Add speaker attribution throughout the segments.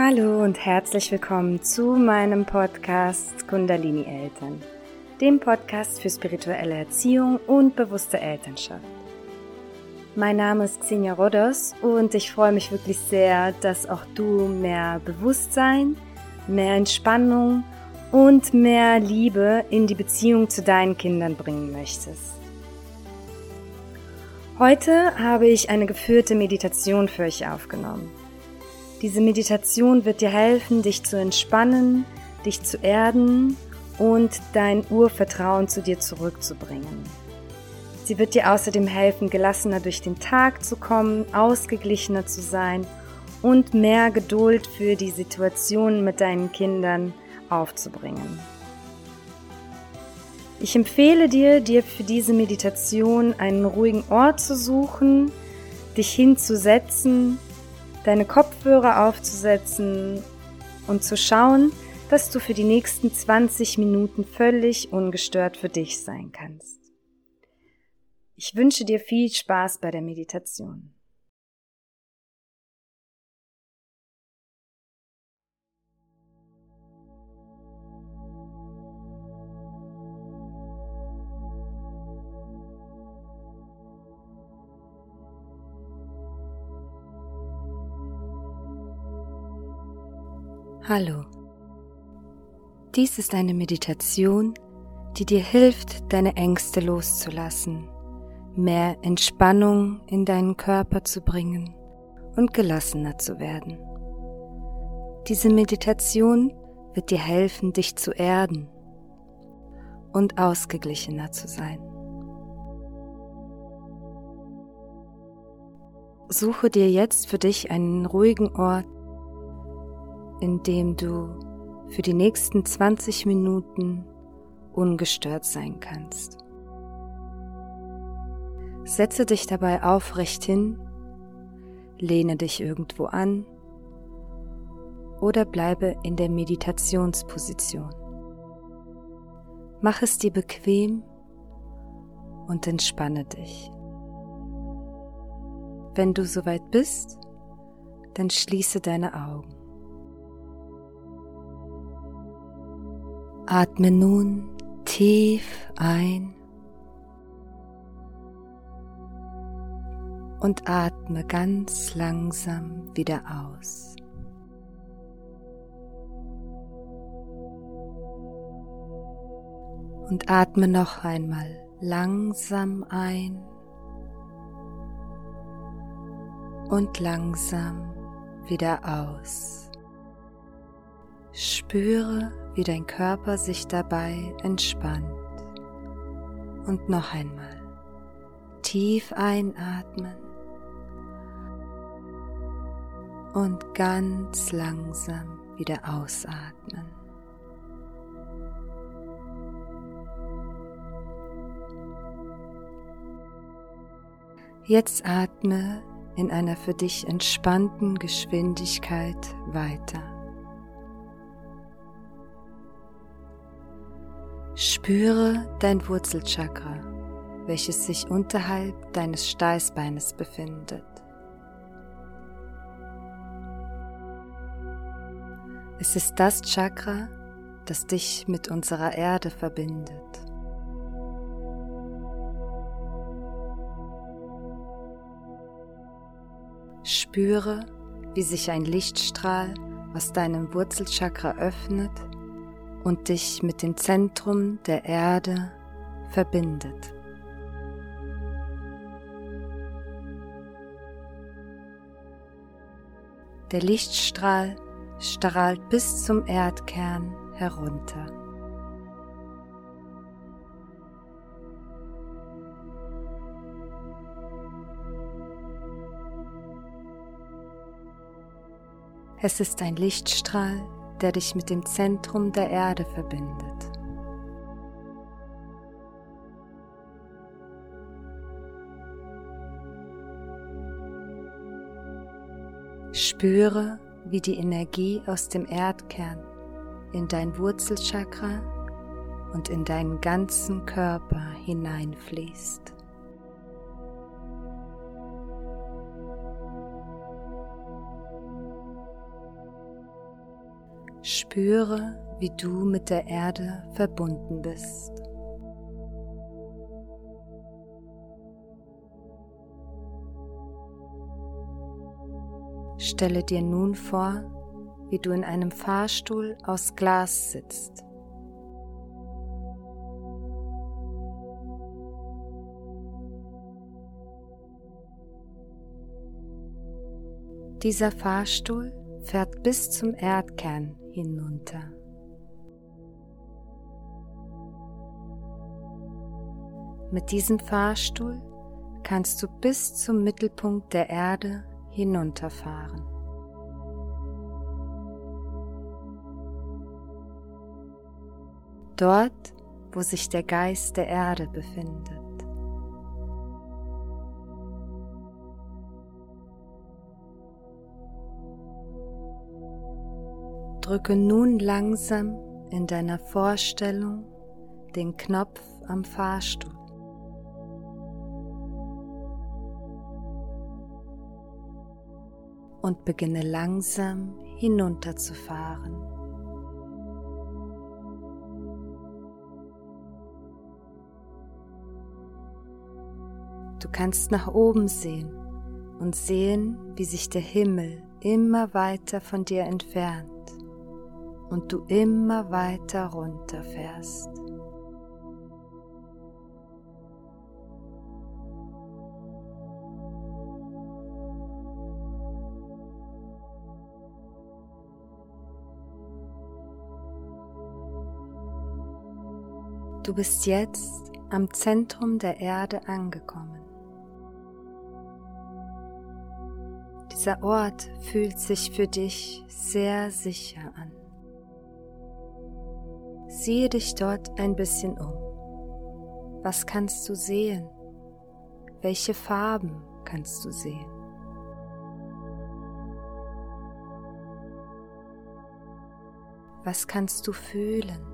Speaker 1: Hallo und herzlich willkommen zu meinem Podcast Kundalini Eltern, dem Podcast für spirituelle Erziehung und bewusste Elternschaft. Mein Name ist Xenia Rodos und ich freue mich wirklich sehr, dass auch du mehr Bewusstsein, mehr Entspannung und mehr Liebe in die Beziehung zu deinen Kindern bringen möchtest. Heute habe ich eine geführte Meditation für euch aufgenommen. Diese Meditation wird dir helfen, dich zu entspannen, dich zu erden und dein Urvertrauen zu dir zurückzubringen. Sie wird dir außerdem helfen, gelassener durch den Tag zu kommen, ausgeglichener zu sein und mehr Geduld für die Situation mit deinen Kindern aufzubringen. Ich empfehle dir, dir für diese Meditation einen ruhigen Ort zu suchen, dich hinzusetzen deine Kopfhörer aufzusetzen und zu schauen, dass du für die nächsten 20 Minuten völlig ungestört für dich sein kannst. Ich wünsche dir viel Spaß bei der Meditation. Hallo. Dies ist eine Meditation, die dir hilft, deine Ängste loszulassen, mehr Entspannung in deinen Körper zu bringen und gelassener zu werden. Diese Meditation wird dir helfen, dich zu erden und ausgeglichener zu sein. Suche dir jetzt für dich einen ruhigen Ort, in dem du für die nächsten 20 Minuten ungestört sein kannst. Setze dich dabei aufrecht hin, lehne dich irgendwo an oder bleibe in der Meditationsposition. Mach es dir bequem und entspanne dich. Wenn du soweit bist, dann schließe deine Augen. Atme nun tief ein und atme ganz langsam wieder aus. Und atme noch einmal langsam ein und langsam wieder aus. Spüre, wie dein Körper sich dabei entspannt. Und noch einmal tief einatmen und ganz langsam wieder ausatmen. Jetzt atme in einer für dich entspannten Geschwindigkeit weiter. Spüre dein Wurzelchakra, welches sich unterhalb deines Steißbeines befindet. Es ist das Chakra, das dich mit unserer Erde verbindet. Spüre, wie sich ein Lichtstrahl aus deinem Wurzelchakra öffnet und dich mit dem Zentrum der Erde verbindet. Der Lichtstrahl strahlt bis zum Erdkern herunter. Es ist ein Lichtstrahl, der dich mit dem Zentrum der Erde verbindet. Spüre, wie die Energie aus dem Erdkern in dein Wurzelchakra und in deinen ganzen Körper hineinfließt. Spüre, wie du mit der Erde verbunden bist. Stelle dir nun vor, wie du in einem Fahrstuhl aus Glas sitzt. Dieser Fahrstuhl fährt bis zum Erdkern hinunter. Mit diesem Fahrstuhl kannst du bis zum Mittelpunkt der Erde hinunterfahren. Dort, wo sich der Geist der Erde befindet. Drücke nun langsam in deiner Vorstellung den Knopf am Fahrstuhl. Und beginne langsam hinunterzufahren. Du kannst nach oben sehen und sehen, wie sich der Himmel immer weiter von dir entfernt und du immer weiter runterfährst. Du bist jetzt am Zentrum der Erde angekommen. Dieser Ort fühlt sich für dich sehr sicher an. Siehe dich dort ein bisschen um. Was kannst du sehen? Welche Farben kannst du sehen? Was kannst du fühlen?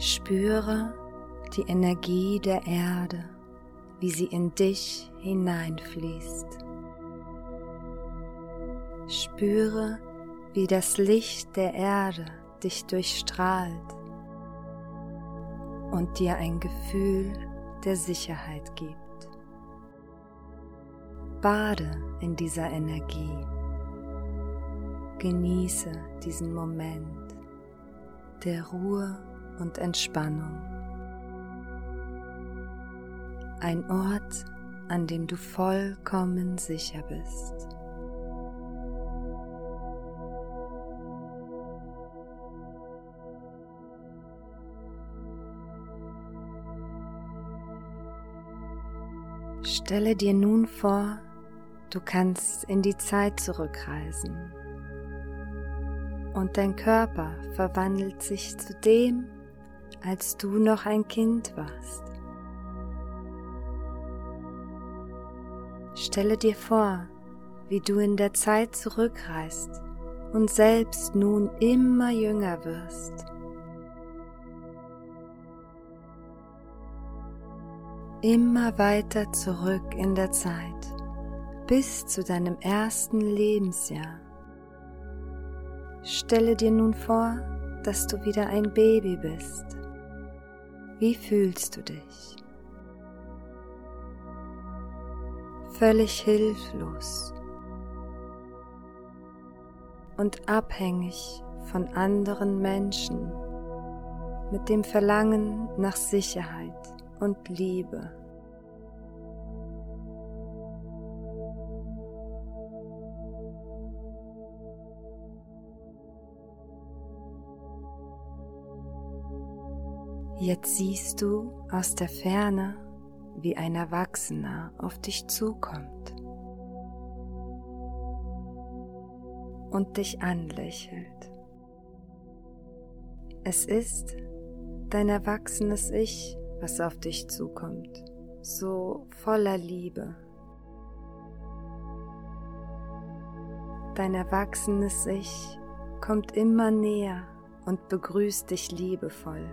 Speaker 1: Spüre die Energie der Erde wie sie in dich hineinfließt. Spüre, wie das Licht der Erde dich durchstrahlt und dir ein Gefühl der Sicherheit gibt. Bade in dieser Energie. Genieße diesen Moment der Ruhe und Entspannung ein Ort, an dem du vollkommen sicher bist. Stelle dir nun vor, du kannst in die Zeit zurückreisen und dein Körper verwandelt sich zu dem, als du noch ein Kind warst. Stelle dir vor, wie du in der Zeit zurückreist und selbst nun immer jünger wirst. Immer weiter zurück in der Zeit bis zu deinem ersten Lebensjahr. Stelle dir nun vor, dass du wieder ein Baby bist. Wie fühlst du dich? Völlig hilflos und abhängig von anderen Menschen mit dem Verlangen nach Sicherheit und Liebe. Jetzt siehst du aus der Ferne wie ein Erwachsener auf dich zukommt und dich anlächelt. Es ist dein erwachsenes Ich, was auf dich zukommt, so voller Liebe. Dein erwachsenes Ich kommt immer näher und begrüßt dich liebevoll.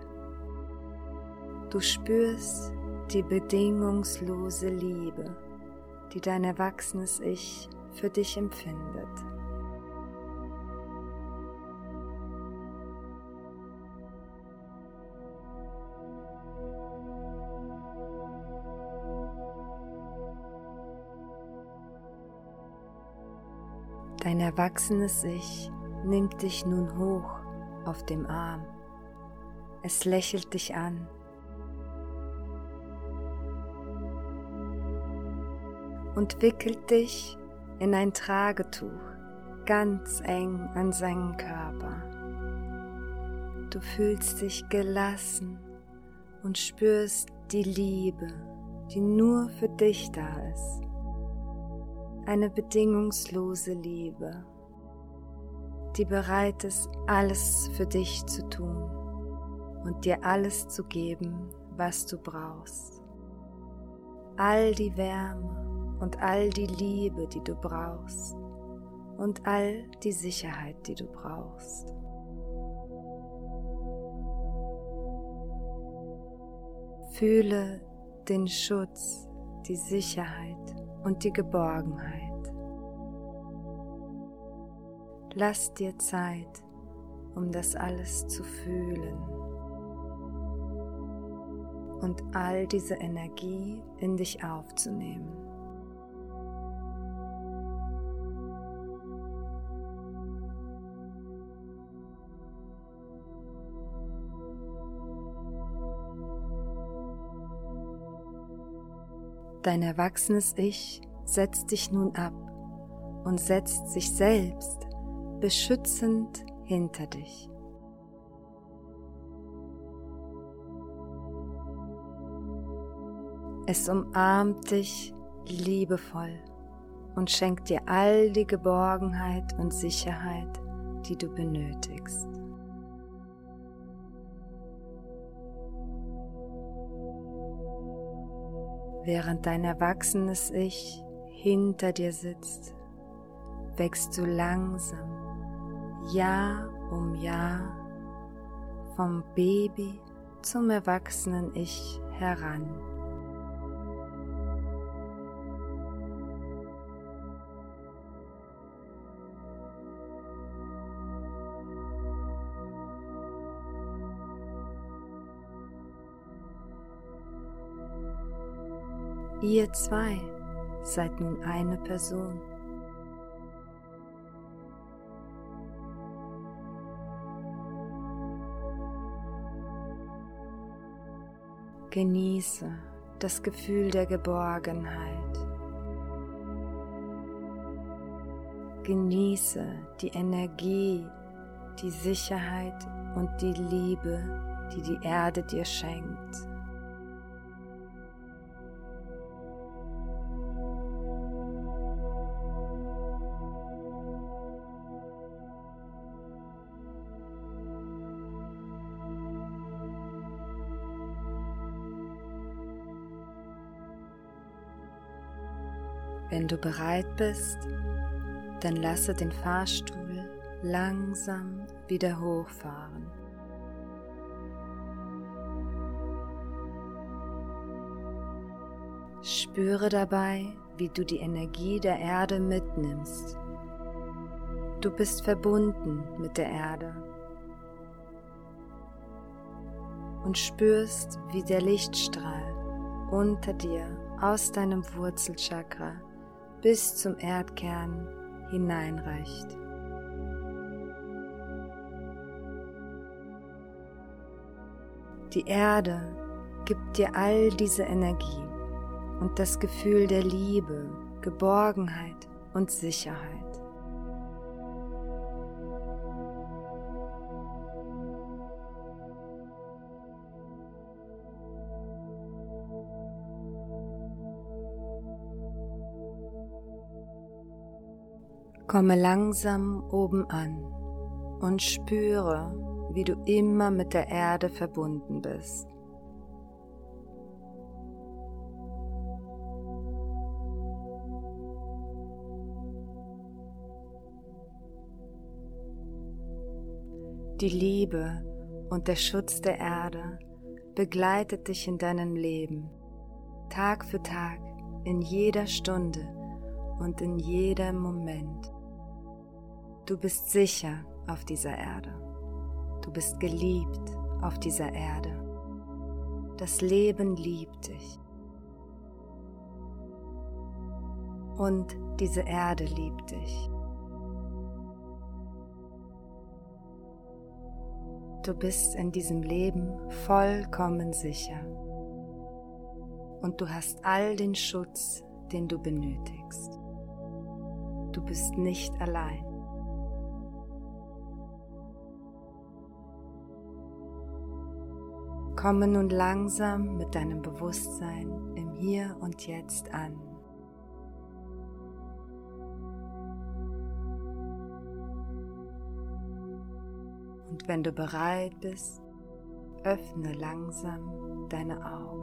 Speaker 1: Du spürst die bedingungslose Liebe, die dein erwachsenes Ich für dich empfindet. Dein erwachsenes Ich nimmt dich nun hoch auf dem Arm. Es lächelt dich an. Und wickelt dich in ein Tragetuch ganz eng an seinen Körper. Du fühlst dich gelassen und spürst die Liebe, die nur für dich da ist eine bedingungslose Liebe, die bereit ist, alles für dich zu tun und dir alles zu geben, was du brauchst. All die Wärme und all die Liebe, die du brauchst und all die Sicherheit, die du brauchst. Fühle den Schutz, die Sicherheit und die Geborgenheit. Lass dir Zeit, um das alles zu fühlen und all diese Energie in dich aufzunehmen. Dein erwachsenes Ich setzt dich nun ab und setzt sich selbst beschützend hinter dich. Es umarmt dich liebevoll und schenkt dir all die Geborgenheit und Sicherheit, die du benötigst. Während dein erwachsenes Ich hinter dir sitzt, wächst du langsam, Jahr um Jahr, vom Baby zum erwachsenen Ich heran. Ihr zwei seid nun eine Person. Genieße das Gefühl der Geborgenheit. Genieße die Energie, die Sicherheit und die Liebe, die die Erde dir schenkt. Wenn du bereit bist, dann lasse den Fahrstuhl langsam wieder hochfahren. Spüre dabei, wie du die Energie der Erde mitnimmst. Du bist verbunden mit der Erde und spürst, wie der Lichtstrahl unter dir aus deinem Wurzelchakra bis zum Erdkern hineinreicht. Die Erde gibt dir all diese Energie und das Gefühl der Liebe, Geborgenheit und Sicherheit. Komme langsam oben an und spüre, wie du immer mit der Erde verbunden bist. Die Liebe und der Schutz der Erde begleitet dich in deinem Leben, Tag für Tag, in jeder Stunde und in jedem Moment. Du bist sicher auf dieser Erde. Du bist geliebt auf dieser Erde. Das Leben liebt dich. Und diese Erde liebt dich. Du bist in diesem Leben vollkommen sicher. Und du hast all den Schutz, den du benötigst. Du bist nicht allein. Komme nun langsam mit deinem Bewusstsein im Hier und Jetzt an. Und wenn du bereit bist, öffne langsam deine Augen.